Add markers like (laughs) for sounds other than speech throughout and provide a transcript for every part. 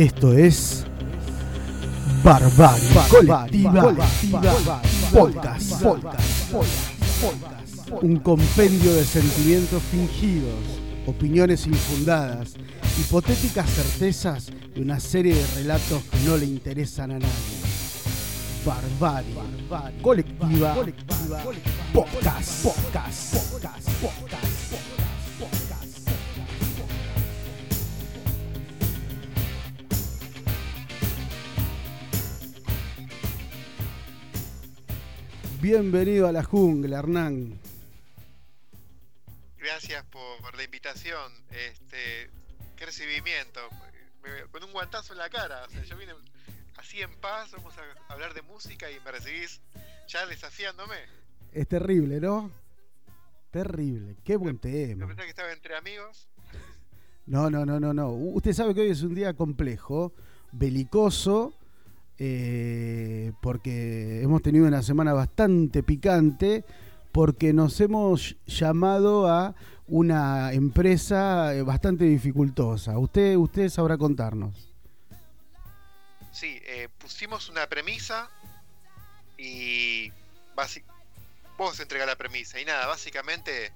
Esto es Barbarie Colectiva, Podcast. Un compendio de sentimientos fingidos, opiniones infundadas, hipotéticas certezas y una serie de relatos que no le interesan a nadie. Barbarie, Colectiva, Podcast. Podcast. Podcast. Bienvenido a la jungla, Hernán. Gracias por la invitación. Este, qué recibimiento. Con un guantazo en la cara. O sea, yo vine así en paz, vamos a hablar de música y me recibís ya desafiándome. Es terrible, ¿no? Terrible. Qué buen tema. ¿No pensás que estaba entre amigos? No, no, no, no, no. Usted sabe que hoy es un día complejo, belicoso eh, porque hemos tenido una semana bastante picante, porque nos hemos llamado a una empresa eh, bastante dificultosa. Usted, usted sabrá contarnos. Sí, eh, pusimos una premisa y vos entrega la premisa y nada, básicamente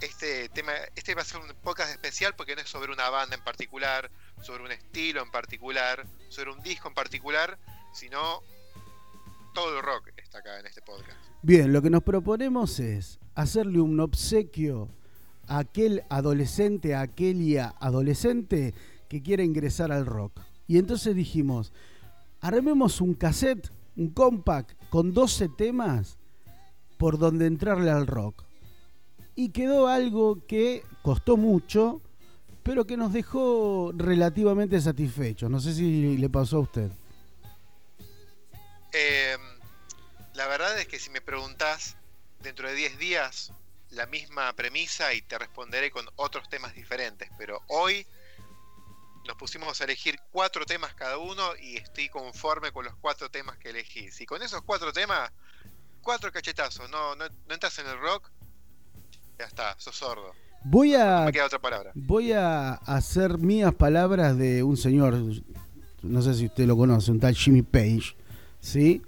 este tema, este va a ser un podcast especial porque no es sobre una banda en particular, sobre un estilo en particular, sobre un disco en particular, sino todo el rock está acá en este podcast. Bien, lo que nos proponemos es hacerle un obsequio a aquel adolescente, a aquella adolescente que quiera ingresar al rock. Y entonces dijimos, armemos un cassette, un compact con 12 temas por donde entrarle al rock. Y quedó algo que costó mucho, pero que nos dejó relativamente satisfechos. No sé si le pasó a usted. Eh, la verdad es que si me preguntas dentro de 10 días la misma premisa y te responderé con otros temas diferentes, pero hoy nos pusimos a elegir cuatro temas cada uno y estoy conforme con los cuatro temas que elegí. Si con esos cuatro temas, cuatro cachetazos, no, no, no entras en el rock, ya está, sos sordo. Voy a, me queda otra palabra. Voy a hacer mías palabras de un señor, no sé si usted lo conoce, un tal Jimmy Page, ¿sí?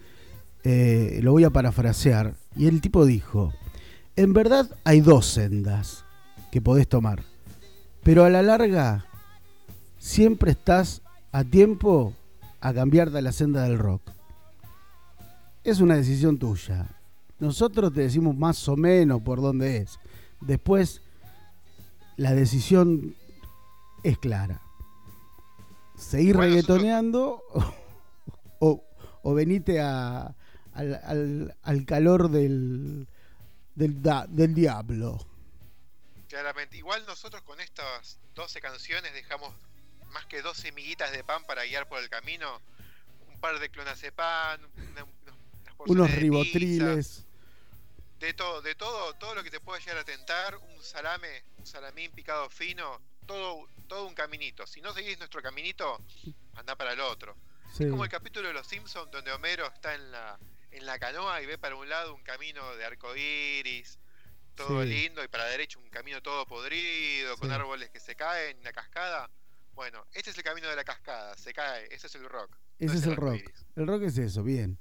Eh, lo voy a parafrasear. Y el tipo dijo, en verdad hay dos sendas que podés tomar, pero a la larga siempre estás a tiempo a cambiar de la senda del rock. Es una decisión tuya. Nosotros te decimos más o menos por dónde es. Después, la decisión es clara. Seguir reggaetoneando o, o venite a, al, calor del, del, del diablo. Claramente, igual nosotros con estas 12 canciones dejamos más que 12 miguitas de pan para guiar por el camino, un par de clonazepam, unos ribotriles. De todo, de todo, todo lo que te pueda llegar a tentar, un salame, un salamín picado fino, todo, todo un caminito. Si no seguís nuestro caminito, anda para el otro. Es como el capítulo de Los Simpsons donde Homero está en la, en la canoa y ve para un lado un camino de arco iris, todo lindo, y para la derecha un camino todo podrido, con árboles que se caen, una cascada. Bueno, este es el camino de la cascada, se cae, ese es el rock. Ese es el, rock. El rock es eso, bien.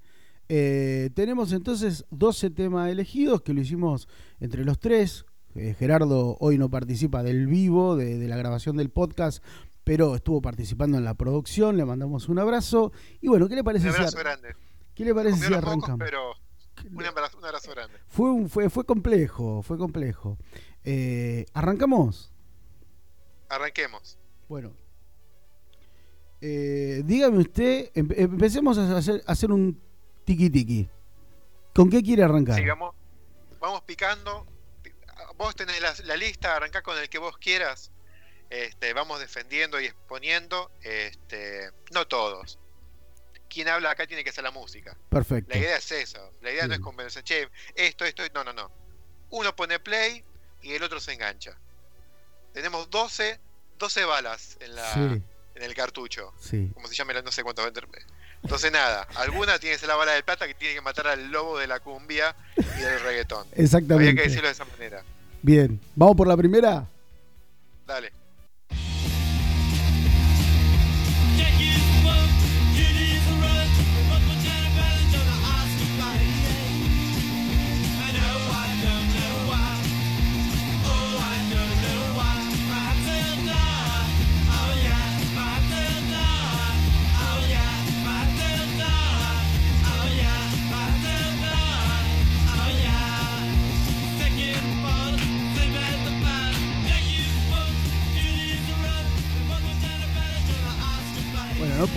Eh, tenemos entonces 12 temas elegidos que lo hicimos entre los tres. Eh, Gerardo hoy no participa del vivo, de, de, la grabación del podcast, pero estuvo participando en la producción, le mandamos un abrazo. Y bueno, ¿qué le parece? Un abrazo grande. ¿Qué le parece si arrancamos? pero un abrazo, grande. Fue, un, fue, fue complejo, fue complejo. Eh, ¿Arrancamos? Arranquemos. Bueno. Eh, dígame usted, empecemos a hacer, hacer un tiki tiki. ¿Con qué quiere arrancar? Sigamos, vamos picando. Vos tenés la, la lista, arrancá con el que vos quieras. Este, vamos defendiendo y exponiendo, este, no todos. Quien habla acá tiene que ser la música. Perfecto. La idea es eso. La idea no es convencer, che, esto, esto, no, no, no. Uno pone play y el otro se engancha. Tenemos 12, 12 balas en, la, en el cartucho. Sí. Como se llama, no sé cuántos. Entonces nada, alguna tiene que ser la bala de plata que tiene que matar al lobo de la cumbia y del reggaetón. Exactamente. Había que decirlo de esa manera. Bien, ¿vamos por la primera? Dale.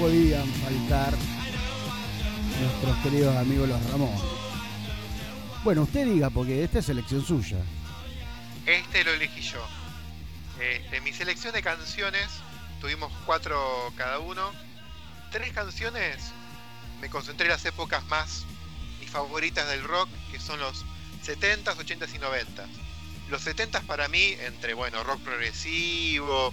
Podían faltar nuestros queridos amigos los Ramones. Bueno, usted diga, porque esta es selección suya. Este lo elegí yo. Este, mi selección de canciones, tuvimos cuatro cada uno. Tres canciones me concentré en las épocas más mis favoritas del rock, que son los 70s, 80s y 90s. Los 70s para mí, entre bueno, rock progresivo,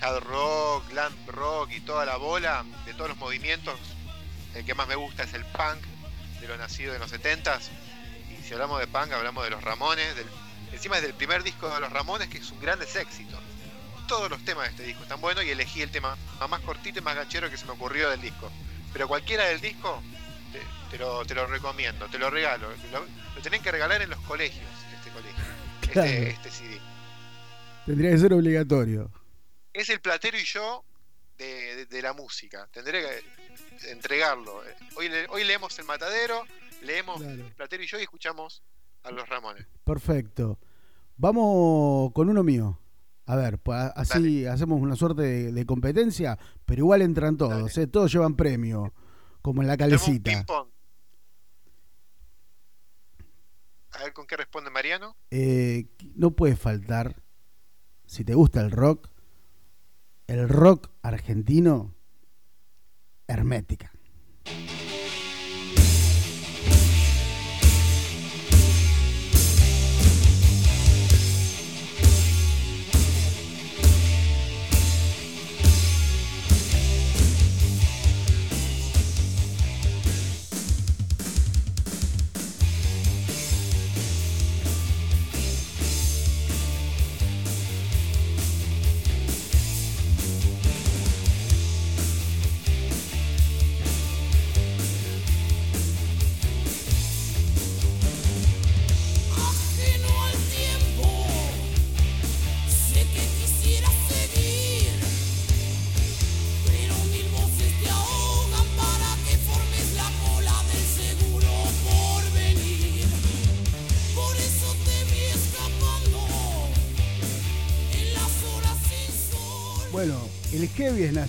hard rock, glam rock y toda la bola de todos los movimientos, el que más me gusta es el punk, de lo nacido en los 70s. Y si hablamos de punk, hablamos de los Ramones, del, encima es del primer disco de los Ramones, que es un gran éxito. Todos los temas de este disco están buenos y elegí el tema más cortito y más ganchero que se me ocurrió del disco. Pero cualquiera del disco te, lo, te lo, recomiendo, te lo regalo. Lo, lo, tienen que regalar en los colegios, este colegio, este, este CD. Tendría que ser obligatorio es el platero y yo de, la música. Tendré que entregarlo. Hoy, hoy leemos El Matadero, leemos el platero y yo y escuchamos a los Ramones. Perfecto. Vamos con uno mío. A ver, pues así hacemos una suerte de, competencia, pero igual entran todos, ¿eh? todos llevan premio, como en la calecita. A ver con qué responde Mariano. Eh, no puede faltar, si te gusta el rock, el rock argentino hermética.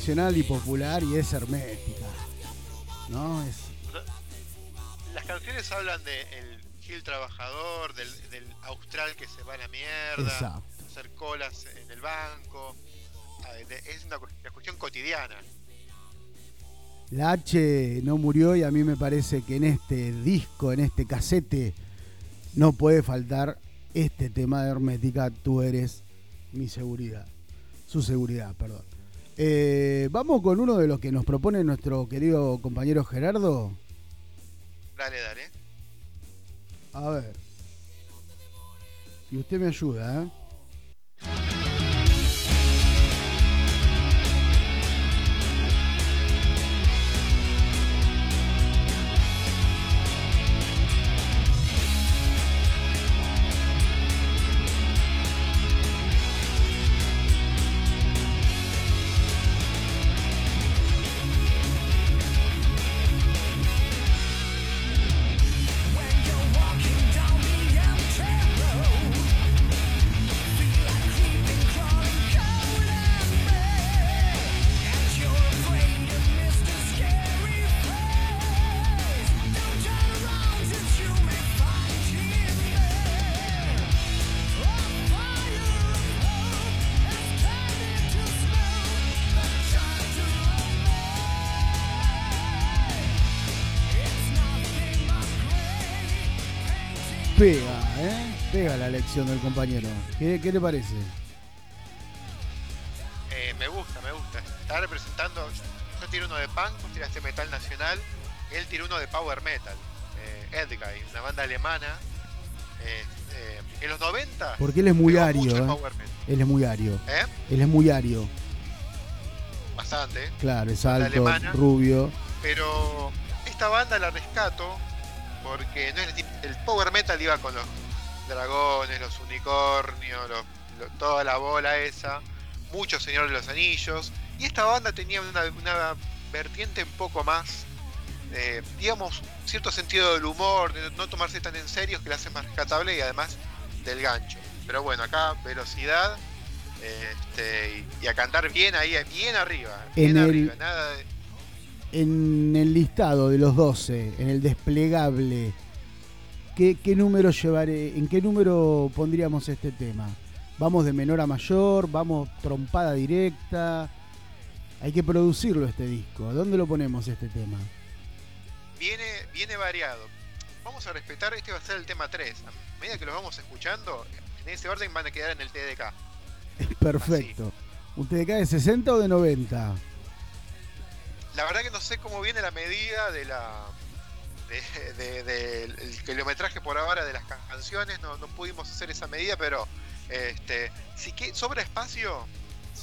Nacional y popular y es hermética. ¿No? Es... Las canciones hablan de el Gil trabajador, del, austral que se va a la mierda, hacer colas en el banco. Es una, cuestión cotidiana. La H no murió y a mí me parece que en este disco, en este casete, no puede faltar este tema de Hermética, tú eres mi seguridad. Su seguridad, perdón. Eh, Vamos con uno de los que nos propone nuestro querido compañero Gerardo. Dale, dale. A ver. Y usted me ayuda, ¿eh? Elección del compañero. ¿Qué, qué le parece? Eh, me gusta, me gusta. Está representando. Yo tiro uno de punk, vos tiraste metal nacional. Él tiró uno de power metal. Eh, Edguy, una banda alemana. Eh, eh, en los 90. Porque él es muy ario. Él es muy ario. Él es muy ario. Bastante. Claro, es alto, rubio. Pero esta banda la rescato porque no es el, power metal iba con los dragones, los unicornios, toda la bola esa, muchos señores de los anillos, y esta banda tenía una, vertiente un poco más, eh, digamos, cierto sentido del humor, de no tomarse tan en serio, que la hace más rescatable y además del gancho. Pero bueno, acá velocidad este, y, a cantar bien ahí, bien arriba, bien arriba, nada de en el listado de los 12, en el desplegable, ¿qué, número llevaré, ¿en qué número pondríamos este tema? ¿Vamos de menor a mayor? ¿Vamos trompada directa? Hay que producirlo este disco. ¿Dónde lo ponemos este tema? Viene, viene variado. Vamos a respetar, este va a ser el tema 3. A medida que lo vamos escuchando, en ese orden van a quedar en el TDK. Perfecto. ¿Un TDK de 60 o de 90? La verdad que no sé cómo viene la medida de la del kilometraje por ahora de las canciones, no, pudimos hacer esa medida, pero este, si que sobra espacio,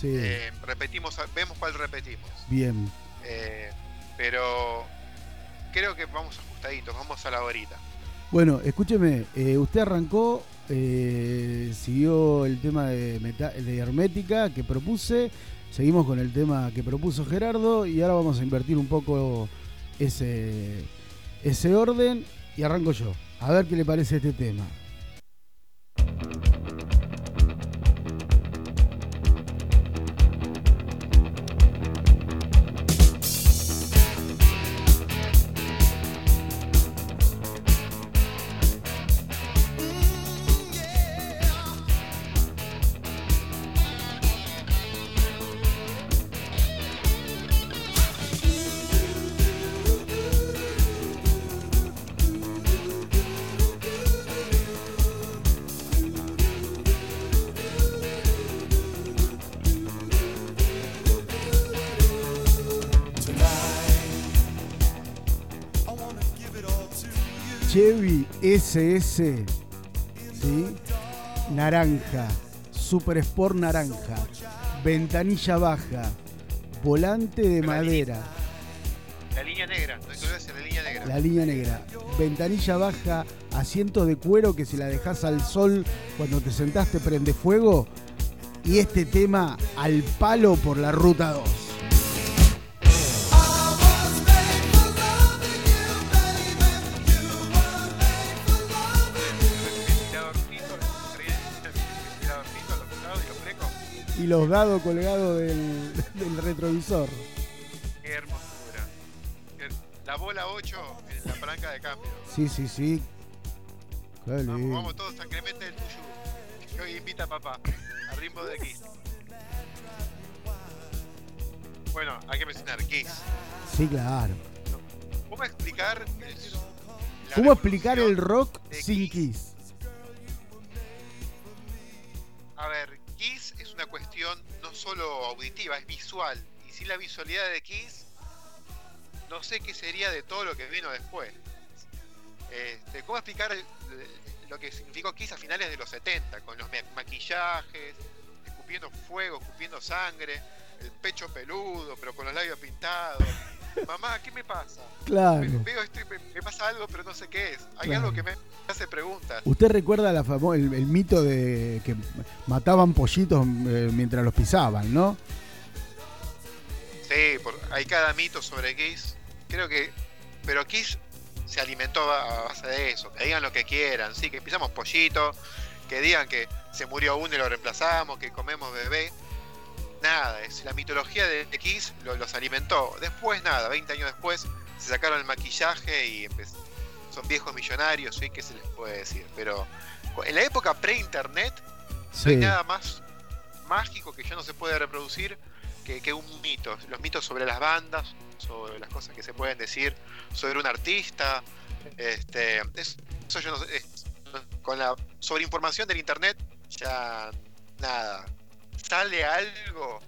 eh, repetimos, vemos cuál repetimos. Bien. Eh, pero creo que vamos ajustaditos, vamos a la horita. Bueno, escúcheme, eh, usted arrancó, siguió el tema de, de hermética que propuse Seguimos con el tema que propuso Gerardo y ahora vamos a invertir un poco ese, ese orden y arranco yo. A ver qué le parece este tema. SS, ¿sí? naranja, Super Sport naranja, ventanilla baja, volante de madera. La línea negra, la línea negra. La línea negra. Ventanilla baja, asientos de cuero que si la dejas al sol cuando te sentaste prende fuego. Y este tema al palo por la ruta 2. Los dados colgados del, (laughs) retrovisor. Qué hermosura. La bola 8 en la palanca de cambio. Sí, sí, sí. Vamos, vamos todos, San Clemente del Tuyú. Que hoy invita a papá al ritmo de Kiss. Bueno, hay que mencionar Kiss. Sí, claro. ¿Cómo explicar ¿Cómo explicar el rock sin Kiss? A ver, una cuestión no solo auditiva, es visual. Y sin la visualidad de Kiss, no sé qué sería de todo lo que vino después. Este, ¿Cómo explicar lo que significó Kiss a finales de los 70? Con los maquillajes, escupiendo fuego, escupiendo sangre, el pecho peludo, pero con los labios pintados. (laughs) Mamá, ¿qué me pasa? Claro. veo esto y me, pasa algo, pero no sé qué es. Hay algo que me hace preguntas. ¿Usted recuerda la el, el, mito de que mataban pollitos eh, mientras los pisaban, no? Sí, hay cada mito sobre Kiss. Creo que. Pero Kiss se alimentó a base de eso. Que digan lo que quieran, sí, que pisamos pollito, que digan que se murió uno y lo reemplazamos, que comemos bebé nada, es la mitología de X los alimentó. Después nada, 20 años después se sacaron el maquillaje y son viejos millonarios, ¿sí? ¿qué se les puede decir? Pero en la época pre-internet no hay nada más mágico que ya no se puede reproducir que, un mito. Los mitos sobre las bandas, sobre las cosas que se pueden decir sobre un artista. Este, eso yo no sé, con la sobreinformación del internet ya nada, sale algo,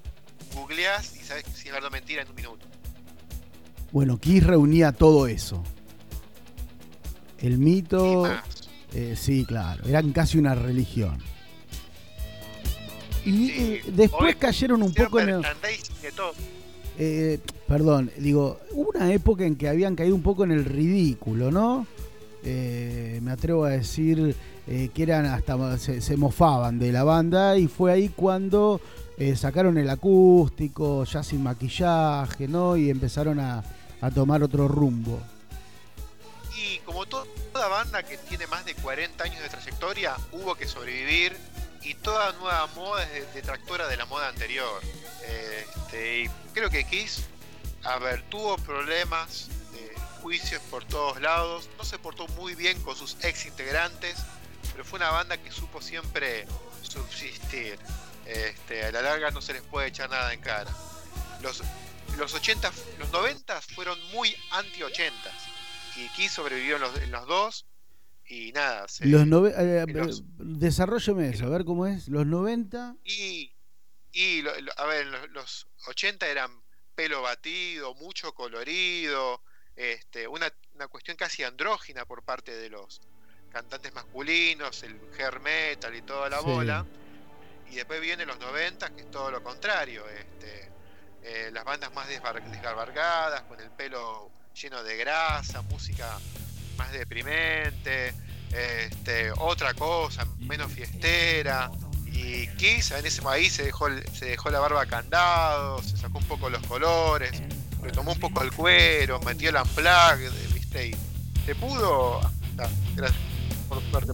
googleás y sabes si es verdad o mentira en un minuto. Bueno, Kiss reunía todo eso. El mito. Eh, sí, claro. Eran casi una religión. Y eh, después cayeron un poco en el. Eh, perdón, digo, hubo una época en que habían caído un poco en el ridículo, ¿no? me atrevo a decir eh, que eran hasta se, mofaban de la banda y fue ahí cuando eh, sacaron el acústico, ya sin maquillaje, ¿no? Y empezaron a, tomar otro rumbo. Y como toda banda que tiene más de 40 años de trayectoria, hubo que sobrevivir y toda nueva moda es detractora de la moda anterior. Este, creo que Kiss a tuvo problemas juicios por todos lados, no se portó muy bien con sus ex integrantes, pero fue una banda que supo siempre subsistir. Este, a la larga no se les puede echar nada en cara. Los, los 80, los 90 fueron muy anti-80 y aquí sobrevivió en los, en los dos y nada. los, eh, desarrolleme eso, a ver cómo es. Los 90. Y, y a ver, los, 80 eran pelo batido, mucho colorido, este, una, una cuestión casi andrógina por parte de los cantantes masculinos, el hair metal y toda la bola. Y después vienen los 90, que es todo lo contrario. Este, eh, las bandas más desgarbargadas, con el pelo lleno de grasa, música más deprimente, este, otra cosa, menos fiestera. Y Kiss en ese país se dejó, se dejó la barba candado, se sacó un poco los colores, retomó un poco el cuero, metió la unplug, ¿viste? Y se pudo. gracias por suerte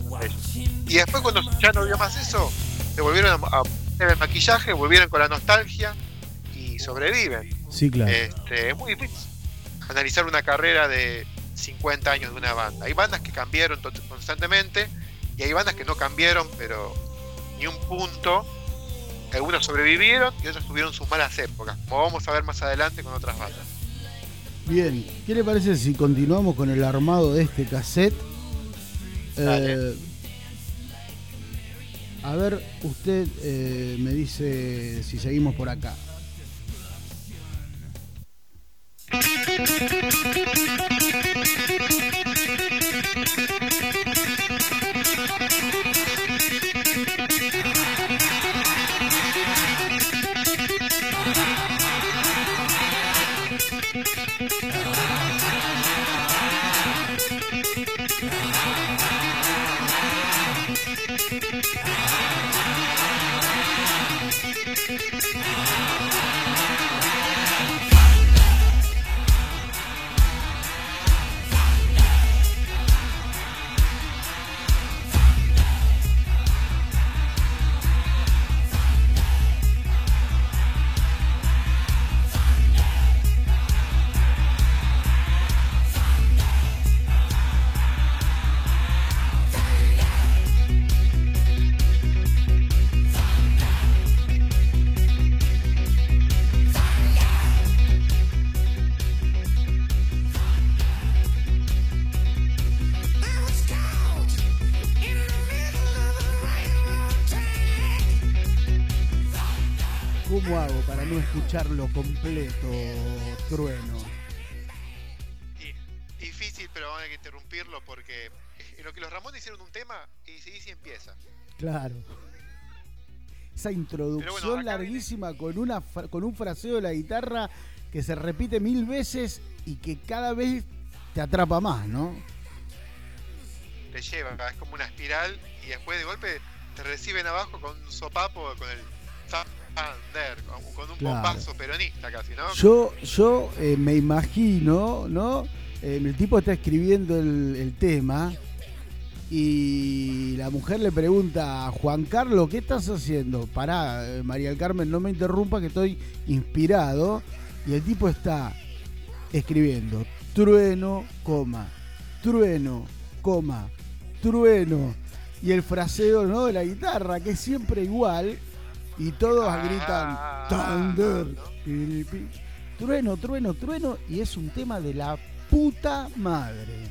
Y después, cuando ya no vio más eso, se volvieron a, hacer el maquillaje, volvieron con la nostalgia y sobreviven. Sí, claro. Este, es muy difícil analizar una carrera de 50 años de una banda. Hay bandas que cambiaron constantemente y hay bandas que no cambiaron, pero ni un punto. Algunas sobrevivieron y otras tuvieron sus malas épocas, como vamos a ver más adelante con otras bandas. Bien, ¿qué le parece si continuamos con el armado de este cassette? Eh, a ver, usted eh, me dice si seguimos por acá. Thank you. Escucharlo completo, trueno. difícil, pero vamos a que interrumpirlo porque en lo que los Ramones hicieron un tema y se dice empieza. Claro. Esa introducción larguísima con, una, con un fraseo de la guitarra que se repite mil veces y que cada vez te atrapa más, ¿no? Te lleva, es como una espiral y después de golpe te reciben abajo con un sopapo, con el con un bombazo peronista casi, ¿no? Yo, yo eh, me imagino, ¿no? Eh, el tipo está escribiendo el, tema y la mujer le pregunta a Juan Carlos, ¿qué estás haciendo? Pará, eh, María del Carmen, no me interrumpa que estoy inspirado. Y el tipo está escribiendo trueno, coma, trueno, coma, trueno. Y el fraseo ¿no? de la guitarra, que es siempre igual, y todos gritan Thunder, trueno, trueno, trueno, y es un tema de la puta madre.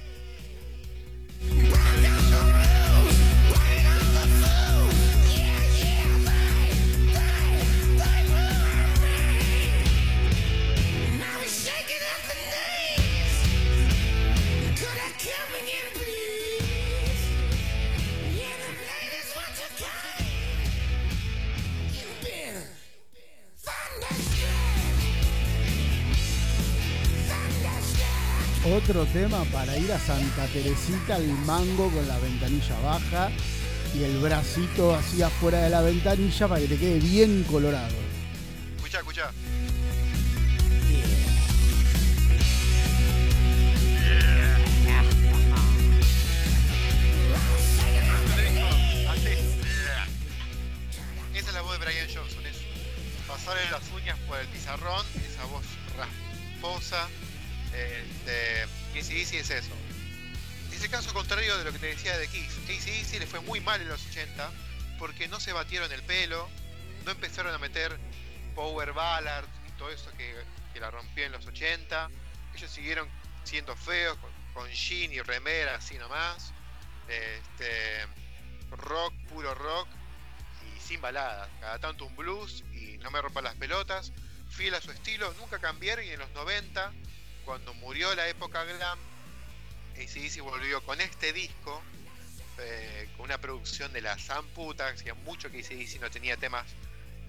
Otro tema para ir a Santa Teresita al mango con la ventanilla baja y el bracito así afuera de la ventanilla para que te quede bien colorado. Escucha, escucha. Esa es la voz de Brian Johnson, es pasarle las uñas por el pizarrón, esa voz rasposa ACDC es eso. Es el caso contrario de lo que te decía de Kiss. ACDC le fue muy mal en los 80 porque no se batieron el pelo, no empezaron a meter Power Ballard y todo eso que, la rompió en los 80. Ellos siguieron siendo feos, con, con jean y remera así nomás. Este, rock, puro rock y sin baladas. Cada tanto un blues y no me rompan las pelotas. Fiel a su estilo, nunca cambiaron y en los 90, cuando murió la época glam, ACDC volvió con este disco, eh, con una producción de la Zamputa, hacía mucho que ACDC no tenía temas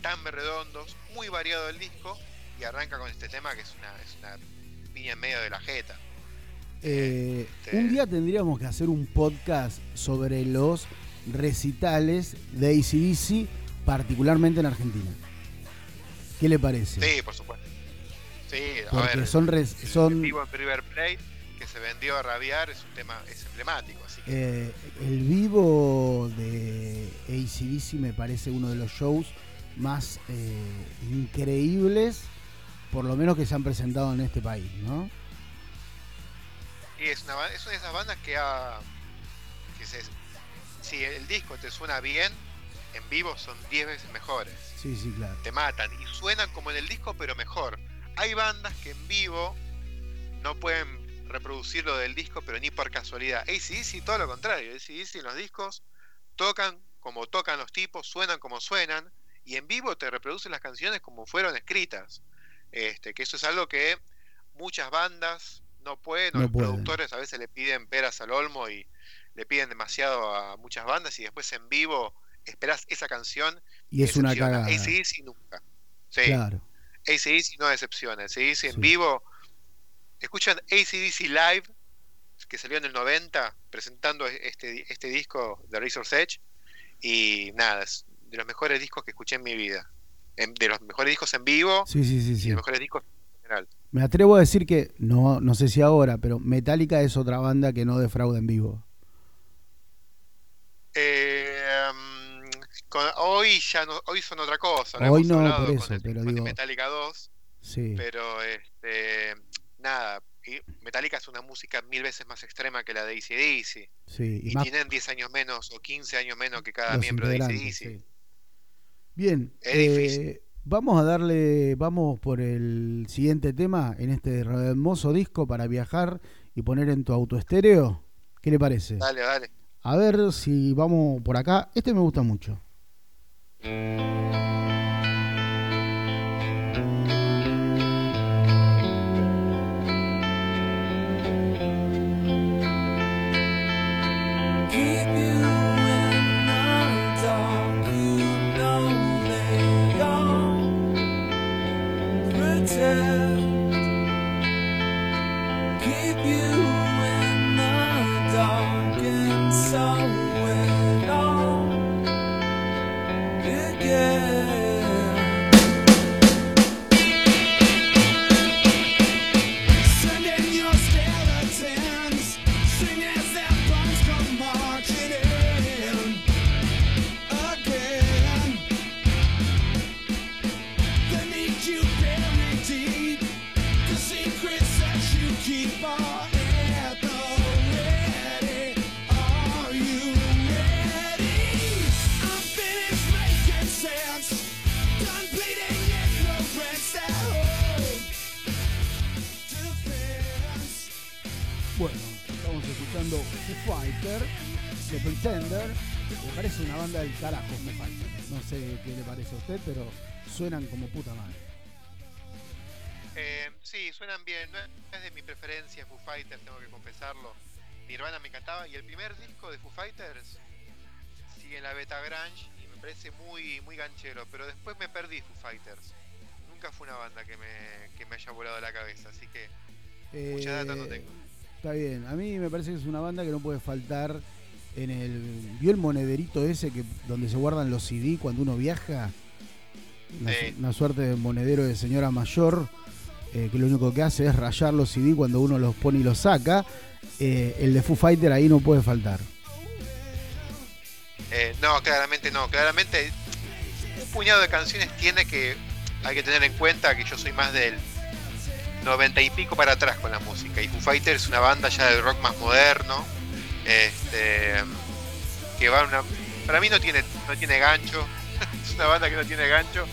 tan redondos, muy variado el disco, y arranca con este tema que es una, es una piña en medio de la jeta. Eh, este un día tendríamos que hacer un podcast sobre los recitales de ACDC, particularmente en Argentina. ¿Qué le parece? Sí, por supuesto. Sí, Porque ver, son, son... vivo en River Plate que se vendió a rabiar es un tema es emblemático. Eh, el vivo de ACDC me parece uno de los shows más eh, increíbles, por lo menos que se han presentado en este país, ¿no? Y es una, es una de esas bandas que ha. Que se, si el disco te suena bien, en vivo son 10 veces mejores. Sí, sí, claro. Te matan y suenan como en el disco, pero mejor. Hay bandas que en vivo no pueden reproducir lo del disco, pero ni por casualidad. ACDC todo lo contrario. ACDC en los discos tocan como tocan los tipos, suenan como suenan, y en vivo te reproducen las canciones como fueron escritas. Este, que eso es algo que muchas bandas no pueden, los productores a veces le piden peras al olmo y le piden demasiado a muchas bandas y después en vivo esperas esa canción y, es una cagada. ACDC nunca. Sí. Claro. ACDC no decepciona. ACDC en vivo. Escuchan ACDC Live, que salió en el 90, presentando este, este disco de Razor's Edge. Y nada, es de los mejores discos que escuché en mi vida. de los mejores discos en vivo sí, sí, sí, y de los mejores discos en general. Me atrevo a decir que, no, no sé si ahora, pero Metallica es otra banda que no defrauda en vivo. Eh, hoy ya no, hoy son otra cosa. Hoy no, por eso, pero digo... Metallica 2. Sí. Pero este, nada, Metallica es una música mil veces más extrema que la de ACDC. Sí, y, tienen 10 años menos o 15 años menos que cada miembro de ACDC. Bien, eh, Vamos a darle, vamos por el siguiente tema en este hermoso disco para viajar y poner en tu auto estéreo. ¿Qué le parece? Dale, dale. A ver si vamos por acá. Este me gusta mucho. Thank you. Pero suenan como puta madre. Eh, sí, suenan bien. No es de mi preferencia Foo Fighters, tengo que confesarlo. Nirvana me encantaba. Y el primer disco de Foo Fighters sigue en la beta Grunge y me parece muy, muy ganchero. Pero después me perdí Foo Fighters. Nunca fue una banda que me, que me haya volado la cabeza. Así que mucha data no tengo. Está bien. A mí me parece que es una banda que no puede faltar en el. ¿Vio el monederito ese que donde se guardan los CD cuando uno viaja? una, suerte de monedero de señora mayor eh, que lo único que hace es rayar los CD cuando uno los pone y los saca. Eh, el de Foo Fighter ahí no puede faltar. Eh, no, claramente no. Claramente un puñado de canciones tiene que hay que tener en cuenta que yo soy más del 90 y pico para atrás con la música. Y Foo Fighters es una banda ya de rock más moderno. Este, que va una. Para mí no tiene, no tiene gancho. (laughs) es una banda que no tiene gancho.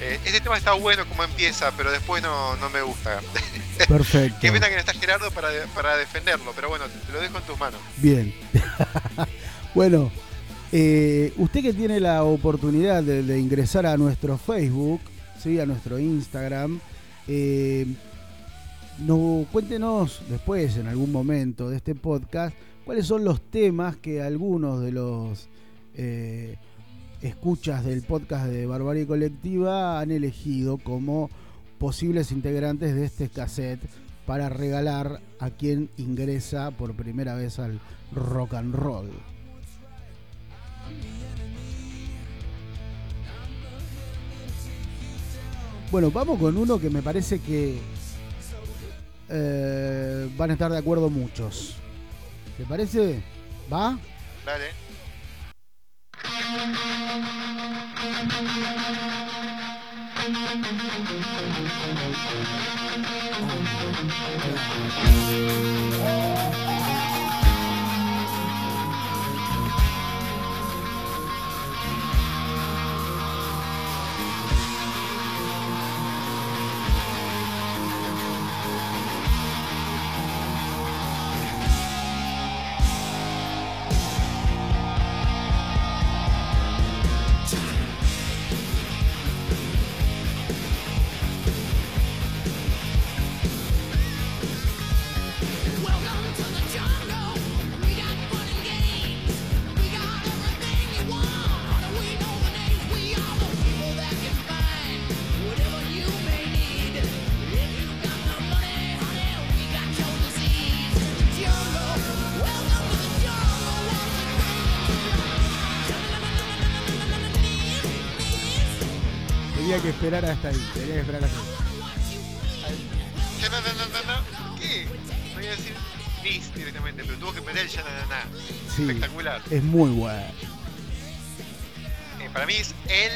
Eh, este tema está bueno como empieza, pero después no, me gusta. (laughs) Perfecto. Qué pena que no está Gerardo para, para defenderlo, pero bueno, te lo dejo en tus manos. Bien. (laughs) bueno, eh, usted que tiene la oportunidad de, ingresar a nuestro Facebook, ¿sí? a nuestro Instagram, eh, no, cuéntenos después, en algún momento de este podcast, cuáles son los temas que algunos de los eh, escuchas del podcast de Barbarie Colectiva han elegido como posibles integrantes de este cassette para regalar a quien ingresa por primera vez al rock and roll. Bueno, vamos con uno que me parece que eh, van a estar de acuerdo muchos. ¿Te parece? ¿Va? Dale. Esperar hasta ahí. Tenía que esperar hasta ahí. No, no, no, no, ¿Qué? Voy a decir Nis directamente, pero tuvo que meter el ya Sí, Espectacular. Es muy bueno. Eh, para mí es el,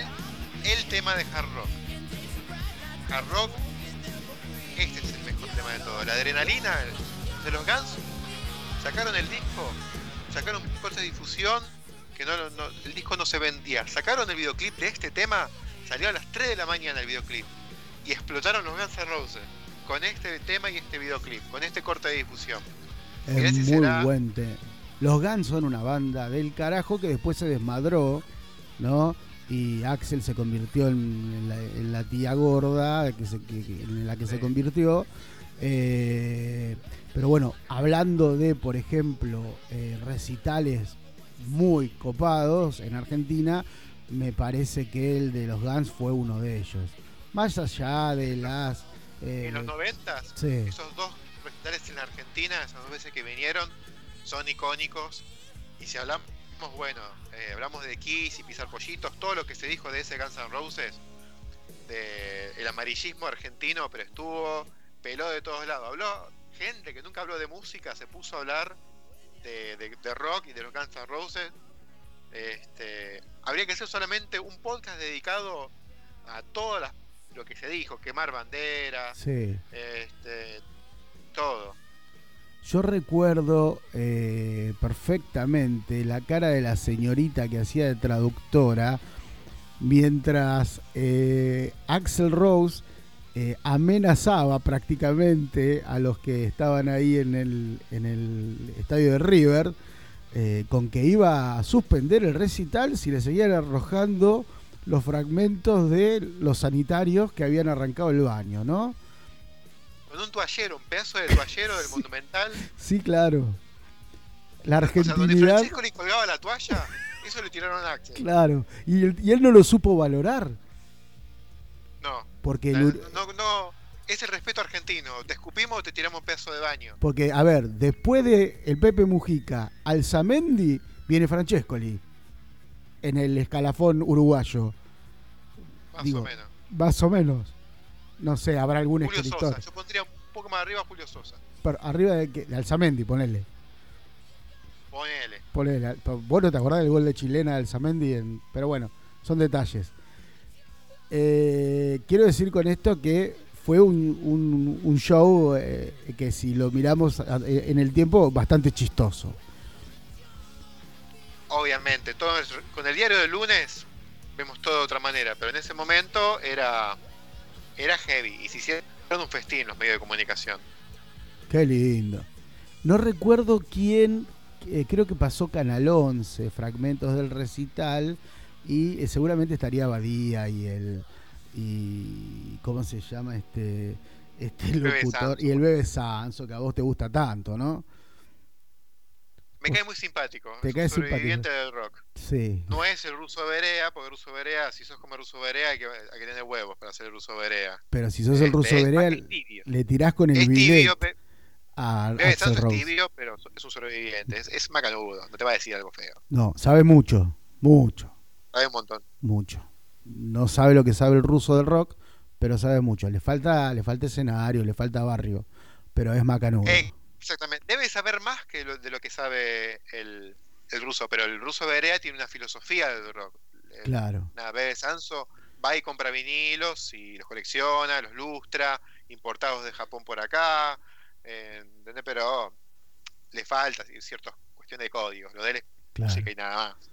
el tema de hard rock. Hard rock, este es el mejor tema de todo. La adrenalina de los Guns sacaron el disco, sacaron cosas de difusión que no, no, el disco no se vendía. Sacaron el videoclip de este tema Salió a las 3 de la mañana el videoclip. Y explotaron los Guns N' Roses. Con este tema y este videoclip. Con este corte de difusión. Es muy buen Los Guns son una banda del carajo que después se desmadró, ¿no? Y Axel se convirtió en, la, tía gorda que en la que se convirtió. Eh, pero bueno, hablando de, por ejemplo, eh, recitales muy copados en Argentina, me parece que el de los Guns fue uno de ellos. Más allá de las... Eh, en los 90, esos dos recitales en la Argentina, esas dos veces que vinieron, son icónicos. Y si hablamos, bueno, eh, hablamos de Kiss y Pisar Pollitos, todo lo que se dijo de ese Guns N' Roses, de el amarillismo argentino, pero estuvo, peló de todos lados. Habló gente que nunca habló de música, se puso a hablar de, de rock y de los Guns N' Roses este, habría que hacer solamente un podcast dedicado a todo lo que se dijo, quemar banderas, este, todo. Yo recuerdo eh, perfectamente la cara de la señorita que hacía de traductora mientras eh, Axel Rose eh, amenazaba prácticamente a los que estaban ahí en el, en el estadio de River eh, con que iba a suspender el recital si le seguían arrojando los fragmentos de los sanitarios que habían arrancado el baño, ¿no? Con un toallero, un pedazo de toallero del (laughs) Monumental. Sí, claro. La argentinidad... O sea, donde Francisco le colgaba la toalla, eso le tiraron a Axel. Claro, y, él no lo supo valorar. No. Porque... no, no, es el respeto argentino. Te escupimos o te tiramos un pedazo de baño. Porque, a ver, después de el Pepe Mujica, Alzamendi, viene Francescoli en el escalafón uruguayo. Más o menos. Más o menos. No sé, habrá algún Julio escritor. Sosa. Yo pondría un poco más arriba a Julio Sosa. Pero arriba de, de Alzamendi, ponele. Ponele. Ponele. Vos no te acordás del gol de chilena de Alzamendi, en... pero bueno, son detalles. Eh, quiero decir con esto que fue un, un, show eh, que si lo miramos en el tiempo, bastante chistoso. Obviamente, todo, con el diario del lunes vemos todo de otra manera, pero en ese momento era, era heavy y se hicieron un festín los medios de comunicación. Qué lindo. No recuerdo quién, eh, creo que pasó Canal 11, fragmentos del recital, y eh, seguramente estaría Badía y el y ¿cómo se llama este este locutor? Y el bebé Sanso, que a vos te gusta tanto, ¿no? Me cae muy simpático. Te es cae un sobreviviente del rock. Sí. No es el ruso Berea, porque el ruso Berea, si sos como el ruso Berea, hay que, hay que tener huevos para ser el ruso Berea. Pero si sos el ruso Berea, le tirás con el a Bebe Sanso es tibio, pero es un sobreviviente. Es, es macanudo, no te va a decir algo feo. No, sabe mucho, mucho. Sabe un montón. Mucho no sabe lo que sabe el ruso del rock, pero sabe mucho. Le falta, le falta escenario, le falta barrio, pero es macanudo. Eh, exactamente. Debe saber más que de lo que sabe el, ruso, pero el ruso Berea tiene una filosofía del rock. Claro. Nada, Bebe Sanso va y compra vinilos y los colecciona, los lustra, importados de Japón por acá, eh, pero le falta ciertas cuestiones de códigos, lo de él es música y nada más.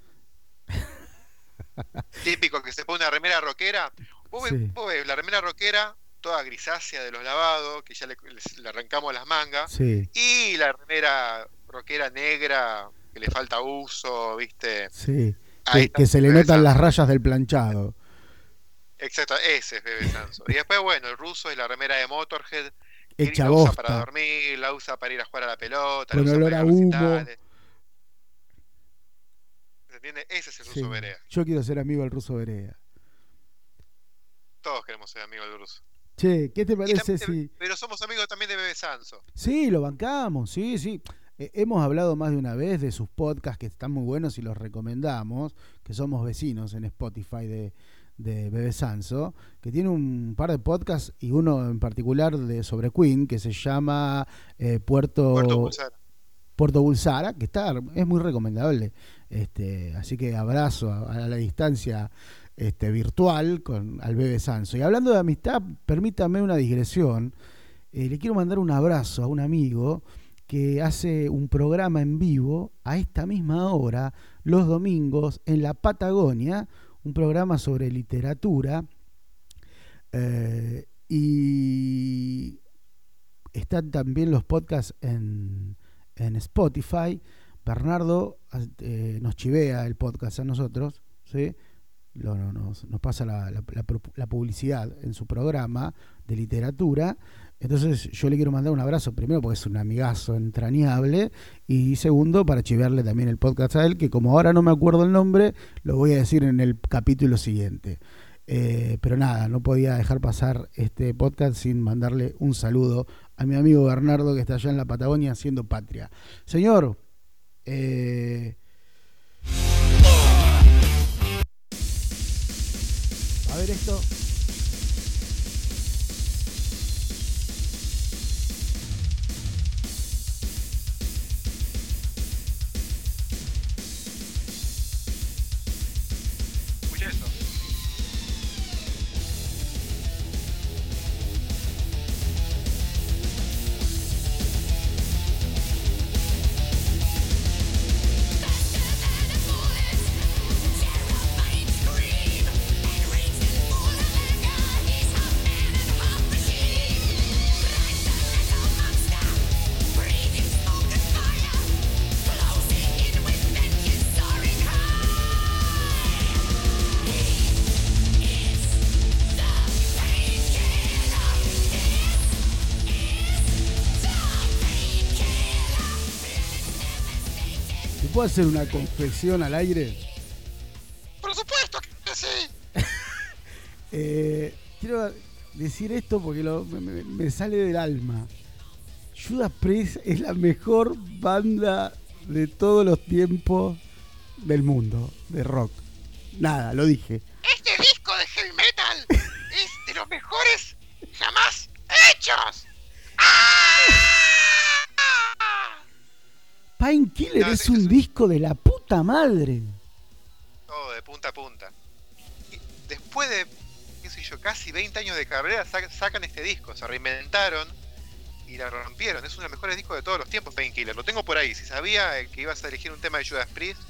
Típico que se pone una remera rockera. Vos, ves, la remera rockera, toda grisácea de los lavados, que ya le, arrancamos las mangas. Y la remera rockera negra, que le falta uso, ¿viste? Sí. Que, se le notan las rayas del planchado. Exacto, ese es Bebe Sanso. Y después, bueno, el ruso es la remera de Motorhead. Hecha la usa para dormir, la usa para ir a jugar a la pelota, Con olor a humo. Ese es el ruso Berea. Yo quiero ser amigo del ruso Berea. Todos queremos ser amigos del ruso. Che, ¿qué te parece si.? Pero somos amigos también de Bebe Sanso. Sí, lo bancamos, sí, sí. Eh, hemos hablado más de una vez de sus podcasts que están muy buenos y los recomendamos, que somos vecinos en Spotify de, de Bebe Sanso, que tiene un par de podcasts y uno en particular de sobre Queen que se llama eh, Puerto, Puerto Bulsara. Puerto Bulsara, que está, es muy recomendable. Este, así que abrazo a, la distancia este, virtual con al bebé Sanso. Y hablando de amistad, permítame una digresión. Eh, le quiero mandar un abrazo a un amigo que hace un programa en vivo a esta misma hora, los domingos, en la Patagonia, un programa sobre literatura. Eh, y están también los podcasts en, en Spotify. Bernardo eh, nos chivea el podcast a nosotros, ¿sí? nos, pasa la, publicidad en su programa de literatura. Entonces yo le quiero mandar un abrazo, primero porque es un amigazo entrañable y segundo para chivearle también el podcast a él, que como ahora no me acuerdo el nombre, lo voy a decir en el capítulo siguiente. Eh, pero nada, no podía dejar pasar este podcast sin mandarle un saludo a mi amigo Bernardo que está allá en la Patagonia haciendo patria. Señor, eh... A ver esto. ¿Puedo hacer una confesión al aire? Por supuesto que sí. (laughs) Eh, quiero decir esto porque me, sale del alma. Judas Priest es la mejor banda de todos los tiempos del mundo de rock. Nada, lo dije. Es un disco de la puta madre. Todo de punta a punta. después de, qué sé yo, casi 20 años de carrera, sacan este disco, se reinventaron y la rompieron. Es uno de los mejores discos de todos los tiempos, Painkiller. Lo tengo por ahí. Si sabía eh, que ibas a elegir un tema de Judas Priest,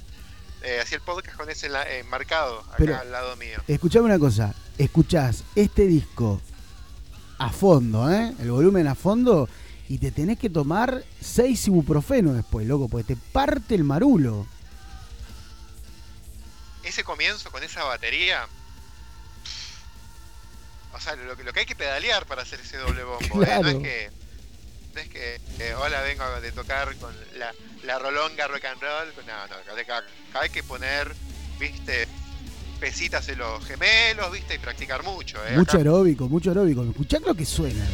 eh, hacía el podcast con ese eh, marcado acá al lado mío. Escuchame una cosa. Escuchás este disco a fondo, ¿eh? El volumen a fondo y te tenés que tomar seis ibuprofeno después, loco, porque te parte el marulo. Ese comienzo con esa batería. O sea, lo, lo que hay que pedalear para hacer ese doble bombo. ¿eh? No es que es que eh, hola vengo de tocar con la, la rolonga rock and roll. No, no, acá hay que poner, viste, pesitas en los gemelos, viste, y practicar mucho. ¿eh? Mucho aeróbico, mucho aeróbico. Escuchá lo que suena.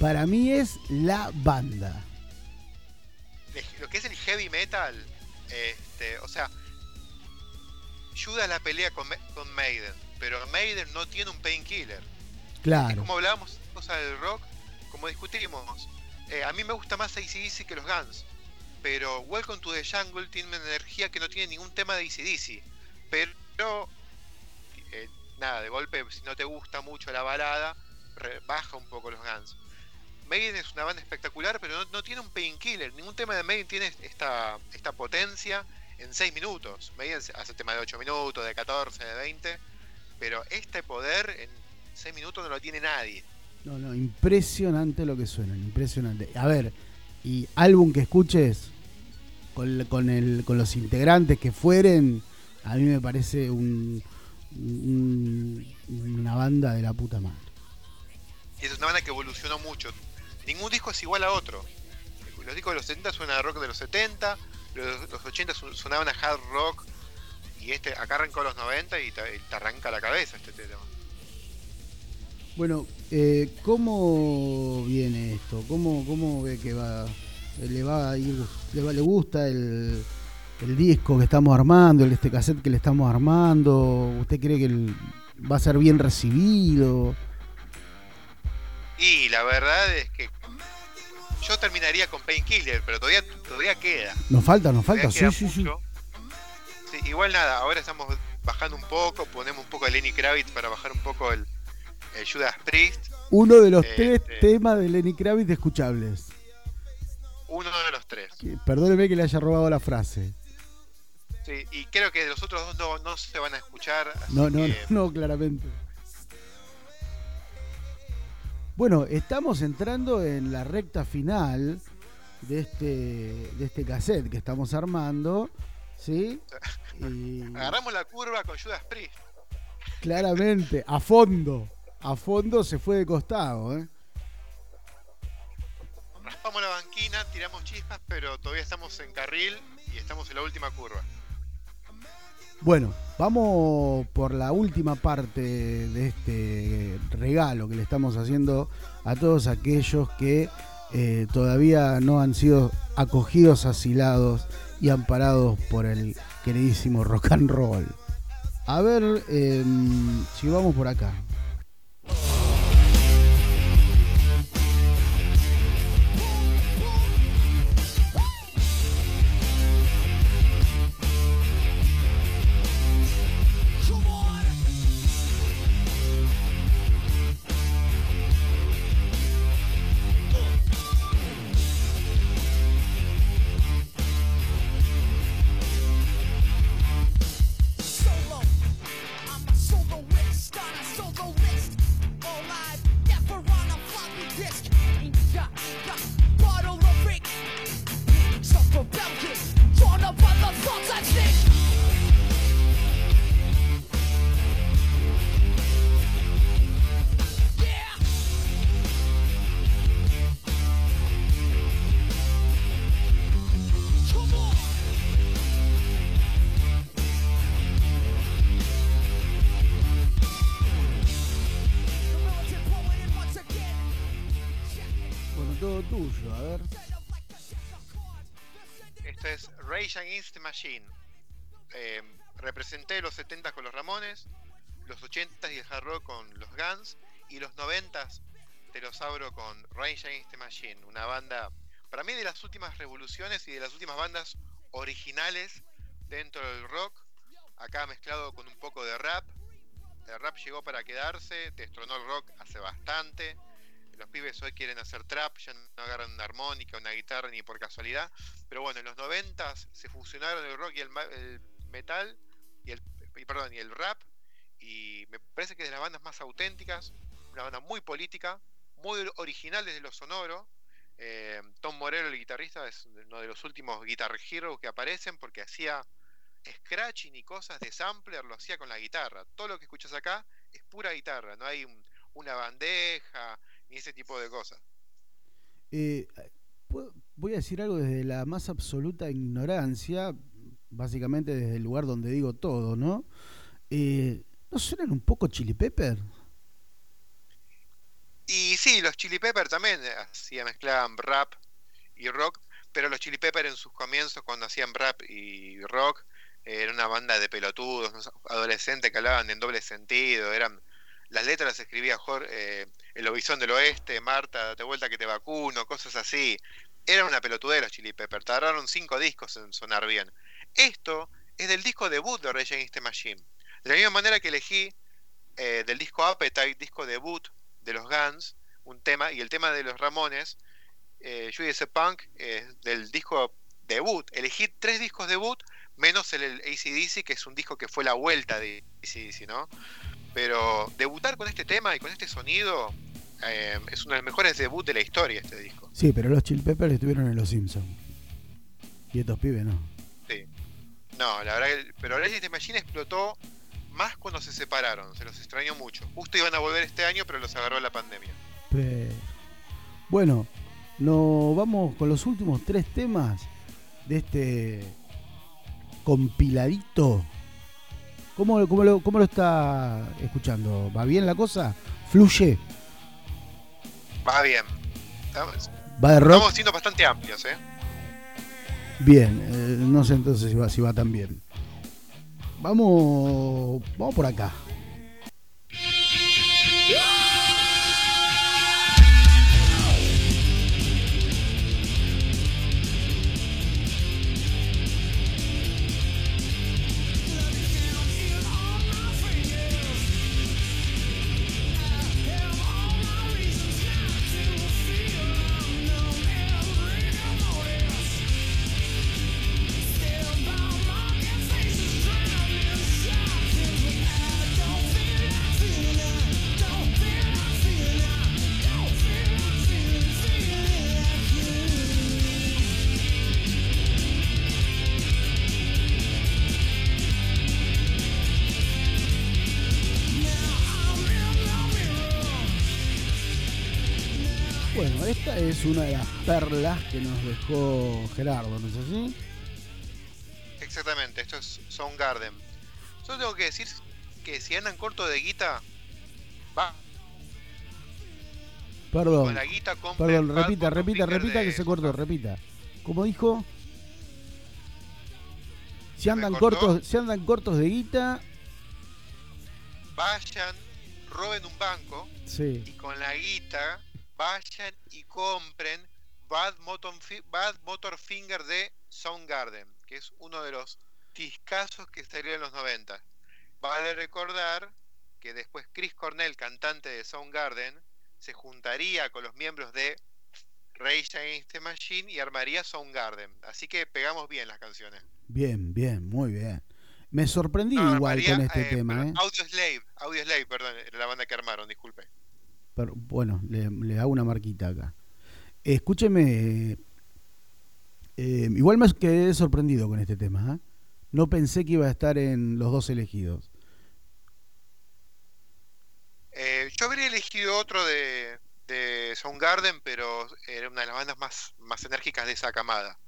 Para mí es la banda. Lo que es el heavy metal, este, o sea, ayuda a la pelea con, Maiden, pero Maiden no tiene un painkiller. Claro. como hablábamos cosa del rock, como discutimos, eh, a mí me gusta más ACDC que los Guns, pero Welcome to the Jungle tiene una energía que no tiene ningún tema de ACDC, pero eh, nada, de golpe, si no te gusta mucho la balada, baja un poco los Guns. Maiden es una banda espectacular, pero no, tiene un painkiller. Ningún tema de Maiden tiene esta, esta potencia en 6 minutos. Maiden hace tema de 8 minutos, de 14, de 20. Pero este poder en 6 minutos no lo tiene nadie. No, no, impresionante lo que suena, impresionante. A ver, y álbum que escuches con, con, el, con los integrantes que fueren, a mí me parece un, una banda de la puta madre. Y es una banda que evolucionó mucho ningún disco es igual a otro. Los discos de los 70 suenan a rock de los 70, los, los 80 sonaban a hard rock, y este acá arrancó los 90 y te, arranca la cabeza este tema. Bueno, eh, ¿cómo viene esto? ¿Cómo, ¿Cómo ve que va? ¿Le va a ir, le, va, le gusta el, el disco que estamos armando, el este cassette que le estamos armando? ¿Usted cree que va a ser bien recibido? Y la verdad es que yo terminaría con Painkiller, pero todavía, todavía queda. Nos falta, nos falta, sí, sí, sí, Igual nada, ahora estamos bajando un poco, ponemos un poco de Lenny Kravitz para bajar un poco el, Judas Priest. Uno de los tres este, temas de Lenny Kravitz escuchables. Uno de los tres. perdóneme que le haya robado la frase. Sí, y creo que los otros dos no, se van a escuchar. no, no, no, claramente. Bueno, estamos entrando en la recta final de este, de este cassette que estamos armando. ¿Sí? (laughs) Agarramos la curva con Judas Priest. Claramente, a fondo. A fondo se fue de costado, ¿eh? Raspamos la banquina, tiramos chispas, pero todavía estamos en carril y estamos en la última curva. Bueno, vamos por la última parte de este regalo que le estamos haciendo a todos aquellos que eh, todavía no han sido acogidos, asilados y amparados por el queridísimo rock and roll. A ver em, si vamos por acá. Con Rage Against the Machine, una banda para mí de las últimas revoluciones y de las últimas bandas originales dentro del rock, acá mezclado con un poco de rap. El rap llegó para quedarse, destronó el rock hace bastante. Los pibes hoy quieren hacer trap, ya no agarran una armónica, una guitarra ni por casualidad. Pero bueno, en los 90 se fusionaron el rock y el, metal y el, perdón, y el rap. Y me parece que es de las bandas más auténticas, una banda muy política, muy original desde lo sonoro eh, Tom Morello, el guitarrista, es uno de los últimos Guitar Hero que aparecen porque hacía scratching y cosas de sampler, lo hacía con la guitarra. Todo lo que escuchas acá es pura guitarra, no hay una bandeja ni ese tipo de cosas. Eh, voy a decir algo desde la más absoluta ignorancia, básicamente desde el lugar donde digo todo, ¿no? Eh, ¿No suenan un poco chili pepper? Y sí, los Chili Pepper también hacían, mezclaban rap y rock, pero los Chili Pepper en sus comienzos, cuando hacían rap y rock, era una banda de pelotudos, adolescentes que hablaban en doble sentido, eran las letras las escribía Jorge, eh, El Obisón del Oeste, Marta, date vuelta que te vacuno, cosas así. Era una pelotudera los Chili Pepper, tardaron cinco discos en sonar bien. Esto es del disco debut de Rage Against the Machine. De la misma manera que elegí eh, del disco Appetite, disco debut de los Guns, un tema, y el tema de los Ramones, eh, Judy Punk, del disco debut. Elegí tres discos debut, menos el, el, ACDC, que es un disco que fue la vuelta de ACDC, ¿no? Pero debutar con este tema y con este sonido eh, es uno de los mejores debuts de la historia, este disco. Sí, pero los Chill Peppers estuvieron en Los Simpsons. Y estos pibes no. Sí. No, la verdad que. Pero Rage Machine explotó más cuando se separaron, se los extrañó mucho. Justo iban a volver este año, pero los agarró la pandemia. Bueno, nos vamos con los últimos tres temas de este compiladito. ¿Cómo, cómo, lo, cómo lo está escuchando? ¿Va bien la cosa? ¿Fluye? Va bien. ¿Va de rock? Estamos siendo bastante amplios, ¿eh? Bien, eh, no sé entonces si va, si va tan bien. Vamos, vamos por acá. Es una de las perlas que nos dejó Gerardo, ¿no es así? Exactamente, esto es Soundgarden. Solo tengo que decir que si andan corto de guita, va. Perdón. perdón, repita, repita, repita que se cortó, repita. Como dijo, si andan cortos, si andan cortos de guita, vayan, roben un banco sí. y con la guita vayan y compren Bad Motor, Bad Motor Finger de Soundgarden, que es uno de los discazos que salió en los 90. Vale recordar que después Chris Cornell, cantante de Soundgarden, se juntaría con los miembros de Rage Against the Machine y armaría Soundgarden. Así que pegamos bien las canciones. Bien, bien, muy bien. Me sorprendí igual con este eh, tema. ¿eh? Audio Slave, Audio Slave, perdón, la banda que armaron, disculpe bueno, le, hago una marquita acá. Escúcheme, eh, igual me quedé sorprendido con este tema. ¿eh? No pensé que iba a estar en los dos elegidos. Eh, yo habría elegido otro de, de Soundgarden, pero era una de las bandas más, más enérgicas de esa camada.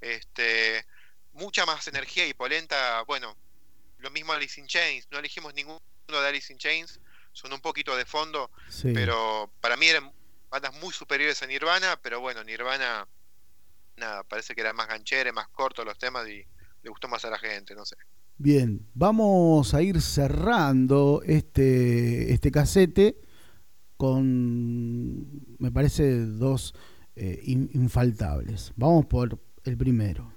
Este, mucha más energía y polenta. Bueno, lo mismo Alice in Chains. No elegimos ninguno de Alice in Chains son un poquito de fondo, pero para mí eran bandas muy superiores a Nirvana, pero bueno, Nirvana nada, parece que era más ganchera, más corto los temas y le gustó más a la gente, no sé. Bien, vamos a ir cerrando este, este casete con, me parece, dos eh, infaltables. Vamos por el primero.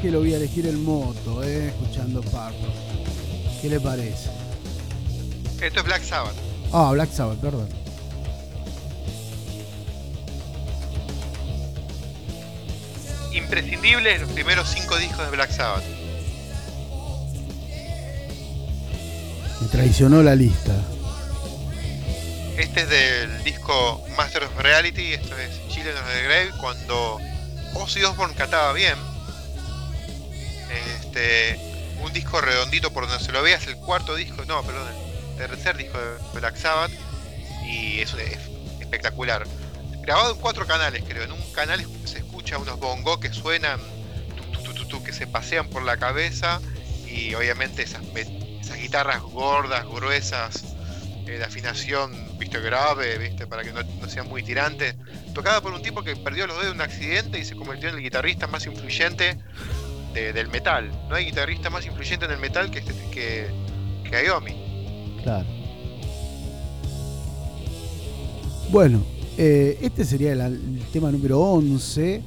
Viaje lo voy a elegir el moto, eh, escuchando Parto. ¿Qué le parece? Esto es Black Sabbath. Ah, Black Sabbath, perdón. Imprescindible los primeros cinco discos de Black Sabbath. Me traicionó la lista. Este es del disco Master of Reality, esto es Children of the Grave, cuando Ozzy Osbourne cantaba bien este, un disco redondito por donde se lo veas, el cuarto disco, no, perdón, el tercer disco de Black Sabbath, y eso es espectacular. Grabado en cuatro canales, creo. En un canal se escucha unos bongos que suenan, que se pasean por la cabeza, y obviamente esas, guitarras gordas, gruesas, eh, de afinación, viste, grave, viste, para que no sean muy tirantes. Tocada por un tipo que perdió los dedos en un accidente y se convirtió en el guitarrista más influyente del metal. No hay guitarrista más influyente en el metal que, este, que, que Ayomi. Claro. Bueno, eh, este sería el, tema número 11.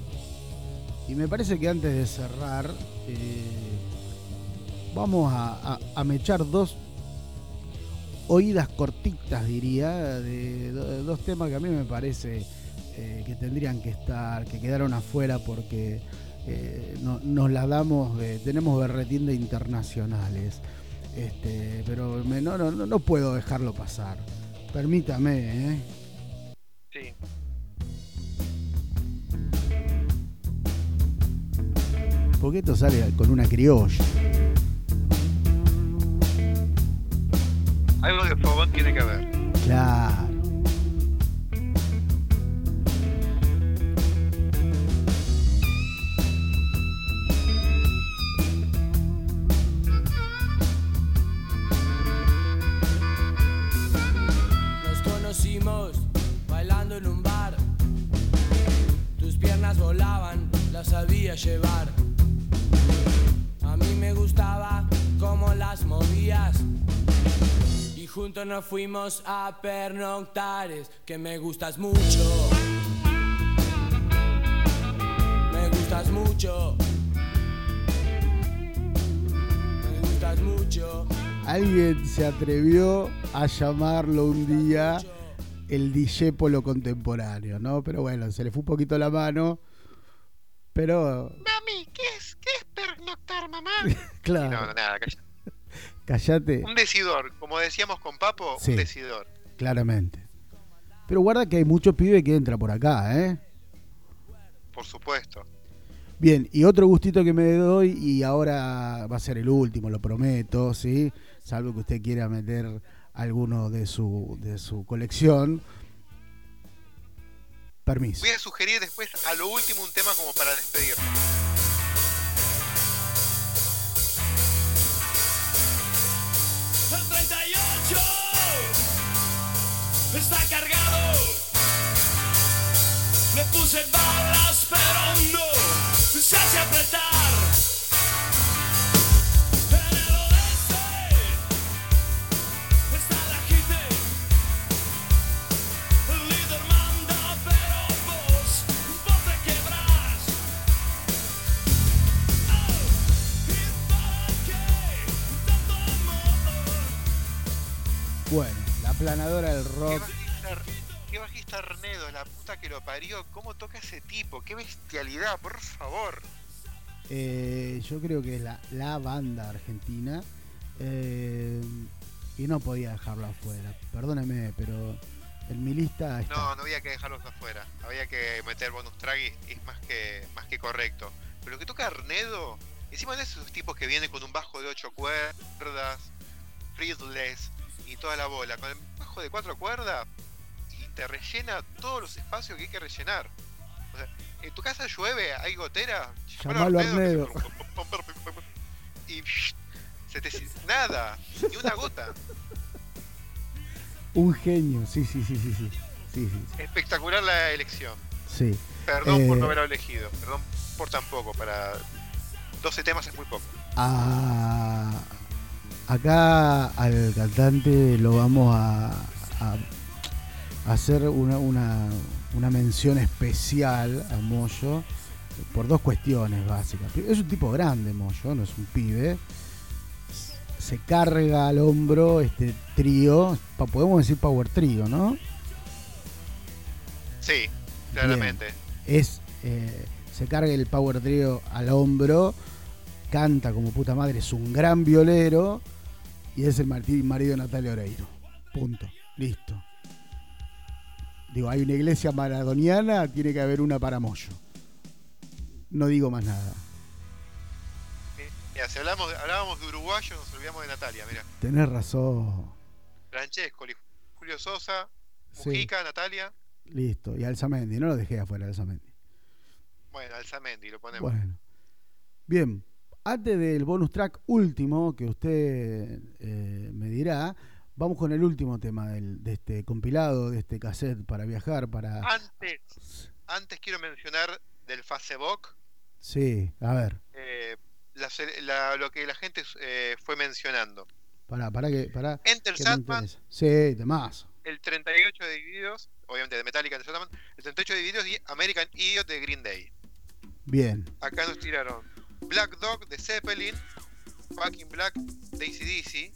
Y me parece que antes de cerrar, eh, vamos a, mechar dos oídas cortitas, diría, de, dos temas que a mí me parece eh, que tendrían que estar, que quedaron afuera porque eh, no, nos la damos, tenemos berretín de internacionales, este, pero no, no, no, puedo dejarlo pasar. Permítame, ¿eh? Sí. Porque esto sale con una criolla. Algo de favor tiene que ver. Claro. Sabía llevar. A mí me gustaba cómo las movías. Y juntos nos fuimos a pernoctares, que me gustas mucho. Me gustas mucho. Me gustas mucho. Alguien se atrevió a llamarlo un día el disépolo contemporáneo, ¿no? Pero bueno, se le fue un poquito la mano pero. Mami, ¿qué es, qué es pernoctar, mamá? (laughs) claro. No, no, nada, callate. Un decidor, como decíamos con Papo, un decidor. Claramente. Pero guarda que hay muchos pibes que entra por acá, ¿eh? Por supuesto. Bien, y otro gustito que me doy, y ahora va a ser el último, lo prometo, ¿sí? Salvo que usted quiera meter alguno de su, de su colección. Permiso. Voy a sugerir después a lo último un tema como para despedirnos. El 38 está cargado. Le puse balas, pero no se hace apretar. Bueno, la planadora del ¿Qué rock. qué bajista Arnedo, la puta que lo parió. ¿Cómo toca ese tipo? ¡Qué bestialidad, por favor! eh, yo creo que es la, la banda argentina. eh, y no podía dejarlo afuera. Perdóneme, pero en mi lista está. No, no había que dejarlos afuera. Había que meter bonus track y es más que, más que correcto. Pero lo que toca Arnedo, encima de esos tipos que vienen con un bajo de 8 cuerdas, freeless y toda la bola, con el bajo de 4 cuerdas y te rellena todos los espacios que hay que rellenar. O sea, en tu casa llueve, hay gotera, Llamalo a Arnedo. (laughs) Y psh, (laughs) se te nada, ni una gota. Un genio, sí, sí, sí, sí, sí. Sí, sí, Espectacular la elección. sí. Perdón por Eh, no haberlo elegido. Perdón por tan poco. Para 12 temas es muy poco. Ah, acá al cantante lo vamos a, a- a hacer una, una, una mención especial a Moyo por dos cuestiones básicas. Es un tipo grande, Moyo, no es un pibe. Se carga al hombro este trío, podemos decir power trío, ¿no? Sí, claramente. es eh, se carga el power trio al hombro, canta como puta madre, es un gran violero y es el marido de Natalia Oreiro. Punto. Listo. Digo, hay una iglesia maradoniana, tiene que haber una para Moyo. No digo más nada. Mira, si hablamos, hablábamos de uruguayo, nos olvidamos de Natalia. Mira, Tenés razón. Francesco, Julio Sosa, Sí, Mujica, Natalia. listo. Y Alzamendi, no lo dejé afuera, Alzamendi. Bueno, Alzamendi lo ponemos. Bueno. Bien. Antes del bonus track último que usted eh, me dirá, vamos con el último tema del- de este compilado, de este cassette para viajar, para... Antes, antes quiero mencionar del Facebook, Sí, a ver, eh, la lo que la gente eh, fue mencionando. para, para que... Para, Enter Sandman. Sí, demás. el 38 de divididos, obviamente de Metallica, Enter Sandman, el 38 de divididos y American Idiot de Green Day. Bien. Acá nos tiraron Black Dog de Zeppelin, Fucking Black de ACDC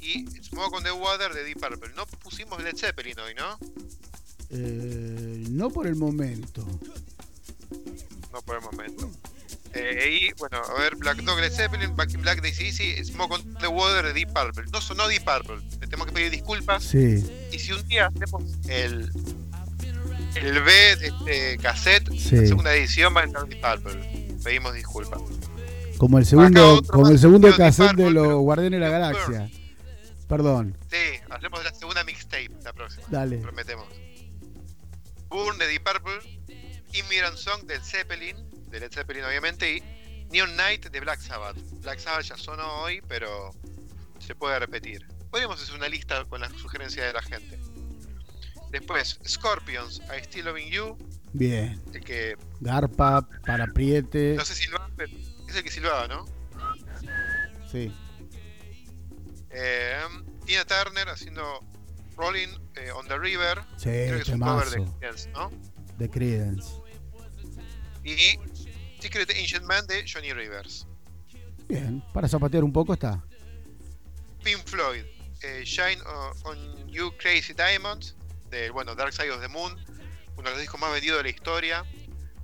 y Smoke on the Water de Deep Purple. No pusimos Led Zeppelin hoy, ¿no? Eh, no por el momento. No por el momento. Eh, y bueno, a ver, Black Dog de Zeppelin, Back in Black de ACDC, Smoke on the Water de Deep Purple. No sonó Deep Purple, le tenemos que pedir disculpas. Sí, Y si un día hacemos el, el B de este cassette, Sí. la segunda edición va a entrar Deep Purple. Pedimos disculpas. como el segundo, como el segundo cassette de los Guardianes de la Galaxia. Perdón, Sí, hacemos la segunda mixtape la próxima. dale. prometemos. Burn de Deep Purple, Immigrant Song del Zeppelin, de Led Zeppelin obviamente, y Neon Night de Black Sabbath. Black Sabbath ya sonó hoy, pero se puede repetir. Podríamos hacer una lista con las sugerencias de la gente. Después, Scorpions, I Still Loving You, Bien. el que Garpa, para Priete. no sé silbar, pero es el que silbaba, ¿no? Sí. Eh, Tina Turner haciendo Rolling eh, on the River, Sí, creo que es un cover de. Creedence, ¿no? De Credence. Y Secret Ancient Man de Johnny Rivers. Bien, para zapatear un poco está. Pink Floyd, eh, Shine o- on You Crazy Diamonds, del bueno, Dark Side of the Moon, uno de los discos más vendidos de la historia.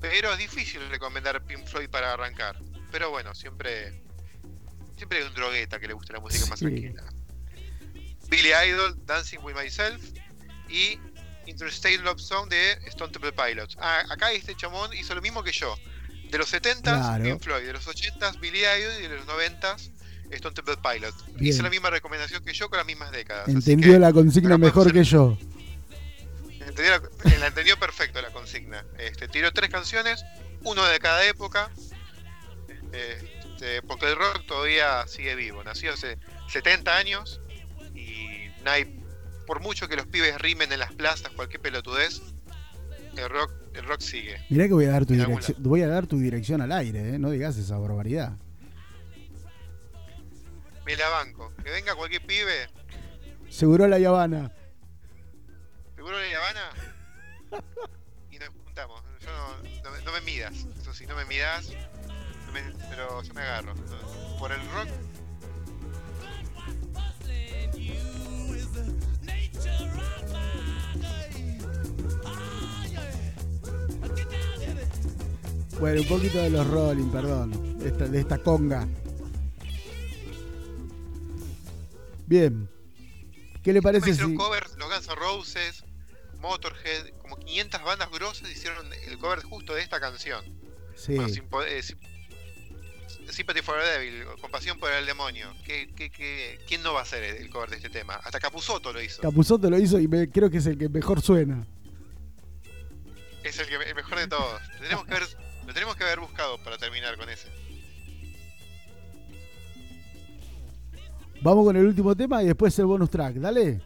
Pero es difícil recomendar Pink Floyd para arrancar. Pero bueno, siempre siempre hay un drogueta que le gusta la música más tranquila. Billy Idol, Dancing with Myself y Interstate Love Song de Stone Temple Pilots. Ah, acá este chamón hizo lo mismo que yo. De los 70s, Claro. Pink Floyd, de los 80s, Billy Idol y de los 90s, Stone Temple Pilots. Bien. Hice la misma recomendación que yo con las mismas décadas. Entendió la consigna mejor que yo. Entendió la, entendió perfecto la consigna. Este, tiró tres canciones, uno de cada época, este, porque el rock todavía sigue vivo. Nació hace 70 años y nadie por mucho que los pibes rimen en las plazas, cualquier pelotudez, el rock, el rock sigue. Mirá que voy a dar tu dirección, voy a dar tu dirección al aire, ¿eh? no digas esa barbaridad. Me la banco. Que venga cualquier pibe. Seguro la Habana. ¿Seguro la Habana? y nos juntamos. Yo no, no, me midas. Eso sí, no me midas. pero yo me agarro. Por el rock Bueno, un poquito de los Rolling, perdón. de esta conga. Bien. ¿Qué le parece si... cover, los Guns N' Roses, Motorhead, como 500 bandas grosas hicieron el cover justo de esta canción. Sí. Bueno, sin, eh, Sympathy for the Devil, Compasión por el Demonio. ¿Qué, qué, qué, quién no va a hacer el cover de este tema? Hasta Capuzotto lo hizo. Capuzotto lo hizo y creo que es el que mejor suena. Es el, que, el mejor de todos. Tenemos que ver lo tenemos que haber buscado para terminar con ese. Vamos con el último tema y después el bonus track. Dale.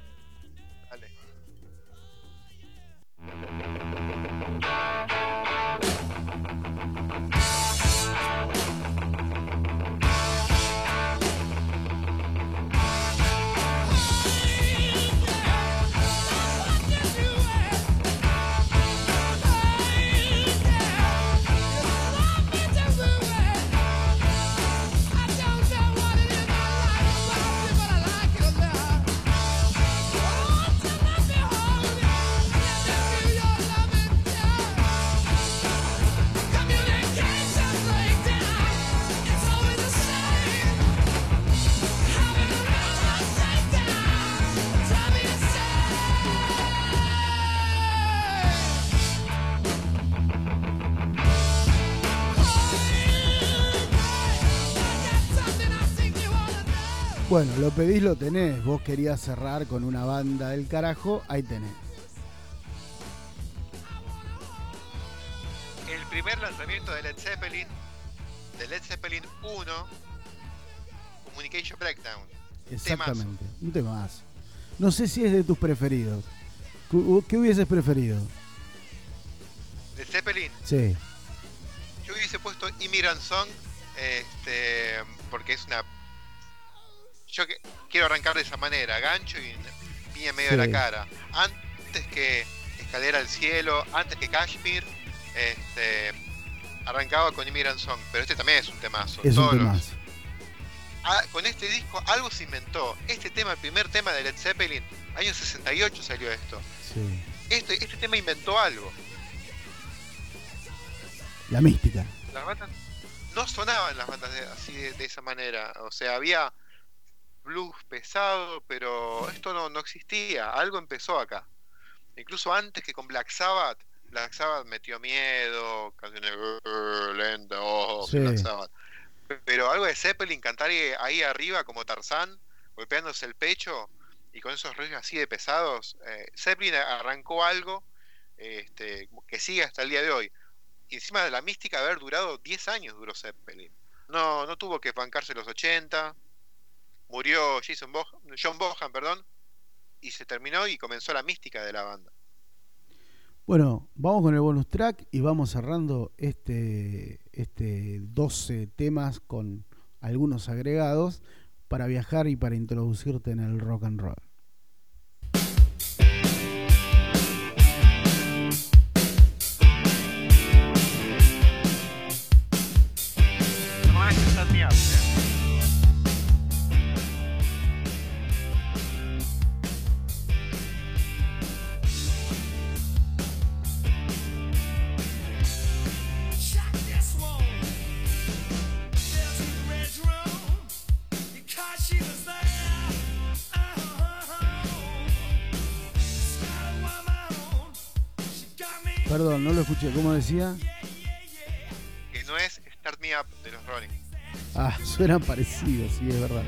Bueno, lo pedís, lo tenés. Vos querías cerrar con una banda del carajo, ahí tenés. El primer lanzamiento de Led Zeppelin, de Led Zeppelin 1, Communication Breakdown. Exactamente, un temazo. No sé si es de tus preferidos. ¿Qué hubieses preferido? ¿De Zeppelin? Sí. Yo hubiese puesto Immigrant Song, este, porque es una yo quiero arrancar de esa manera, gancho y piña en medio de la cara. Antes que Escalera al Cielo, antes que Kashmir, este, arrancaba con Immigrant Song, pero este también es un temazo. Es un temazo. Ah, con este disco algo se inventó. Este tema, el primer tema de Led Zeppelin, año 68 salió esto. Sí. Este, este tema inventó algo. La mística. Las bandas no sonaban las bandas así de, esa manera. O sea, había blues pesado, pero esto no, no existía, algo empezó acá. Incluso antes que con Black Sabbath, Black Sabbath metió miedo, canciones lentas, oh, Black Sabbath. Pero algo de Zeppelin, cantar ahí arriba como Tarzán, golpeándose el pecho y con esos riffs así de pesados, eh, Zeppelin arrancó algo este, que sigue hasta el día de hoy. Y encima de la mística de haber durado 10 años duró Zeppelin. No, no tuvo que bancarse los 80, murió Jason John Bohan, perdón, y se terminó y comenzó la mística de la banda. Bueno, vamos con el bonus track y vamos cerrando este, este 12 temas con algunos agregados para viajar y para introducirte en el rock and roll. Perdón, no lo escuché. ¿Cómo decía? Que no es Start Me Up de los Rolling. Ah, suenan parecidos, sí, es verdad.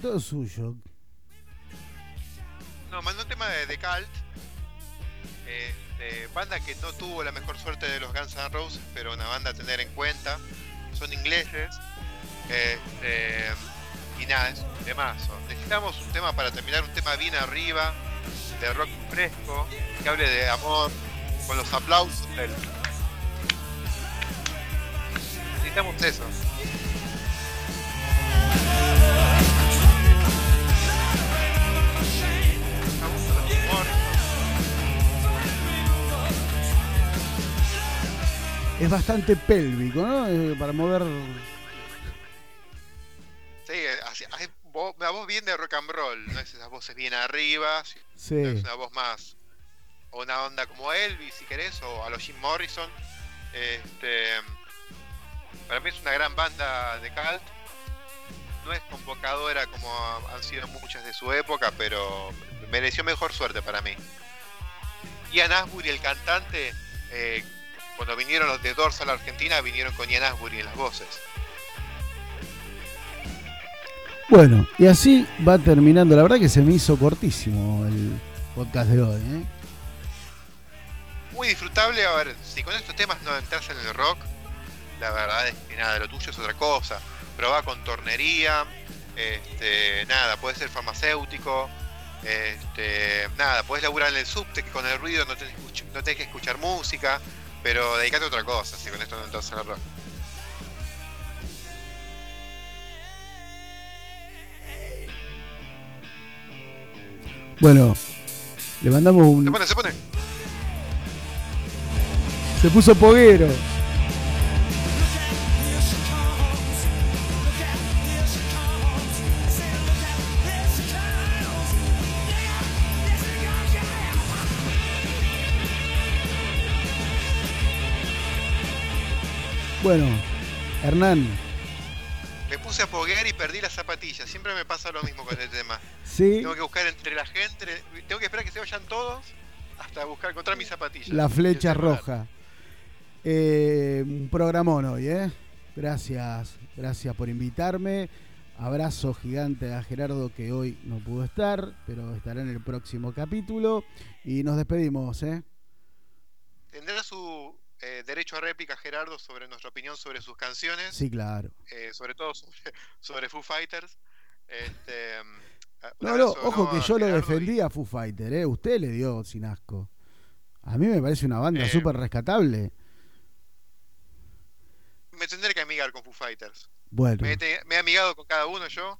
Todo suyo. No, mandó un tema de, de Cult. Este, banda que no tuvo la mejor suerte de los Guns N' Roses, pero una banda a tener en cuenta. Son ingleses. Este, y nada, es un temazo. Necesitamos un tema para terminar, un tema bien arriba, de rock fresco, que hable de amor, con los aplausos. Necesitamos eso. Es bastante pélvico, ¿no? Eh, para mover. Sí, así, así, voz, una voz bien de rock and roll, no es esas voces bien arriba, Sí. es una voz más. O una onda como Elvis, si querés, o a los Jim Morrison. Este, para mí es una gran banda de cult. No es convocadora como han sido muchas de su época, pero mereció mejor suerte para mí. Ian Asbury, el cantante, eh, cuando vinieron los de Doors a la Argentina, vinieron con Ian Asbury en las voces. Bueno, y así va terminando. La verdad que se me hizo cortísimo el podcast de hoy. ¿eh? Muy disfrutable. A ver, si con estos temas no entras en el rock, la verdad es que nada, lo tuyo es otra cosa. Probá con tornería, este, nada, puede ser farmacéutico, este, nada, puedes laburar en el subte que con el ruido no tenés, no tenés que escuchar música, pero dedicate a otra cosa si con esto no entras en el rock. Bueno, le mandamos un. Se pone, se pone. Se puso poguero. Bueno, Hernán, Me puse a poguear y perdí las zapatillas. Siempre me pasa lo mismo con este tema. sí, Tengo que buscar entre la gente, tengo que esperar que se vayan todos hasta buscar encontrar mis zapatillas. la flecha el roja. Eh, un programón hoy, ¿eh? Gracias, gracias por invitarme. Abrazo gigante a Gerardo que hoy no pudo estar, pero estará en el próximo capítulo. Y nos despedimos, ¿eh? Tendrá su eh, derecho a réplica Gerardo sobre nuestra opinión sobre sus canciones, Sí, claro. eh, sobre todo sobre, sobre Foo Fighters. Este, mm, un No, no, ojo que yo lo defendí a Foo Fighter, ¿eh? Usted le dio sin asco. A mí me parece una banda Eh, súper rescatable. Me tendré que amigar con Foo Fighters. Bueno, Me, he te- me he amigado con cada uno yo.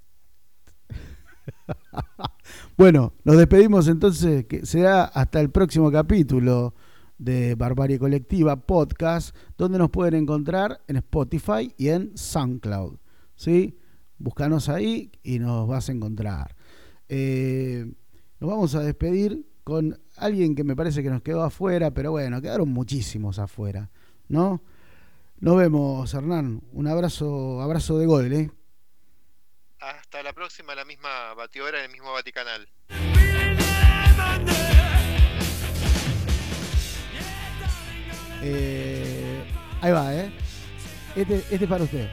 (laughs) bueno, nos despedimos entonces, que será hasta el próximo capítulo de Barbarie Colectiva Podcast, donde nos pueden encontrar en Spotify y en SoundCloud. ¿sí? Búscanos ahí y nos vas a encontrar. Eh, nos vamos a despedir con alguien que me parece que nos quedó afuera, pero bueno, quedaron muchísimos afuera, ¿no? Nos vemos, Hernán. Un abrazo, abrazo de gol, ¿eh? Hasta la próxima, la misma batidora, en el mismo Vaticanal. Eh, ahí va, ¿eh? Este, este es para usted.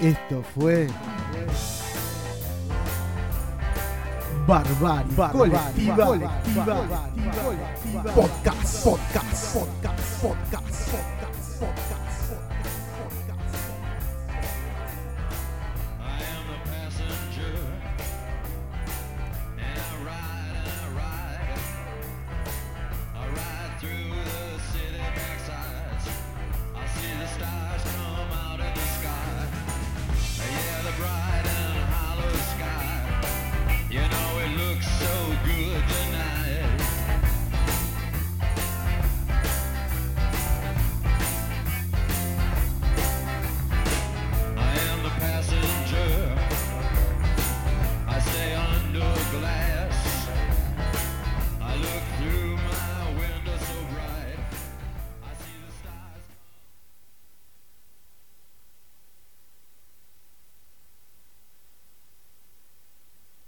Esto fue Barbarie, colectiva, colectiva, podcast, podcast, podcast, podcast.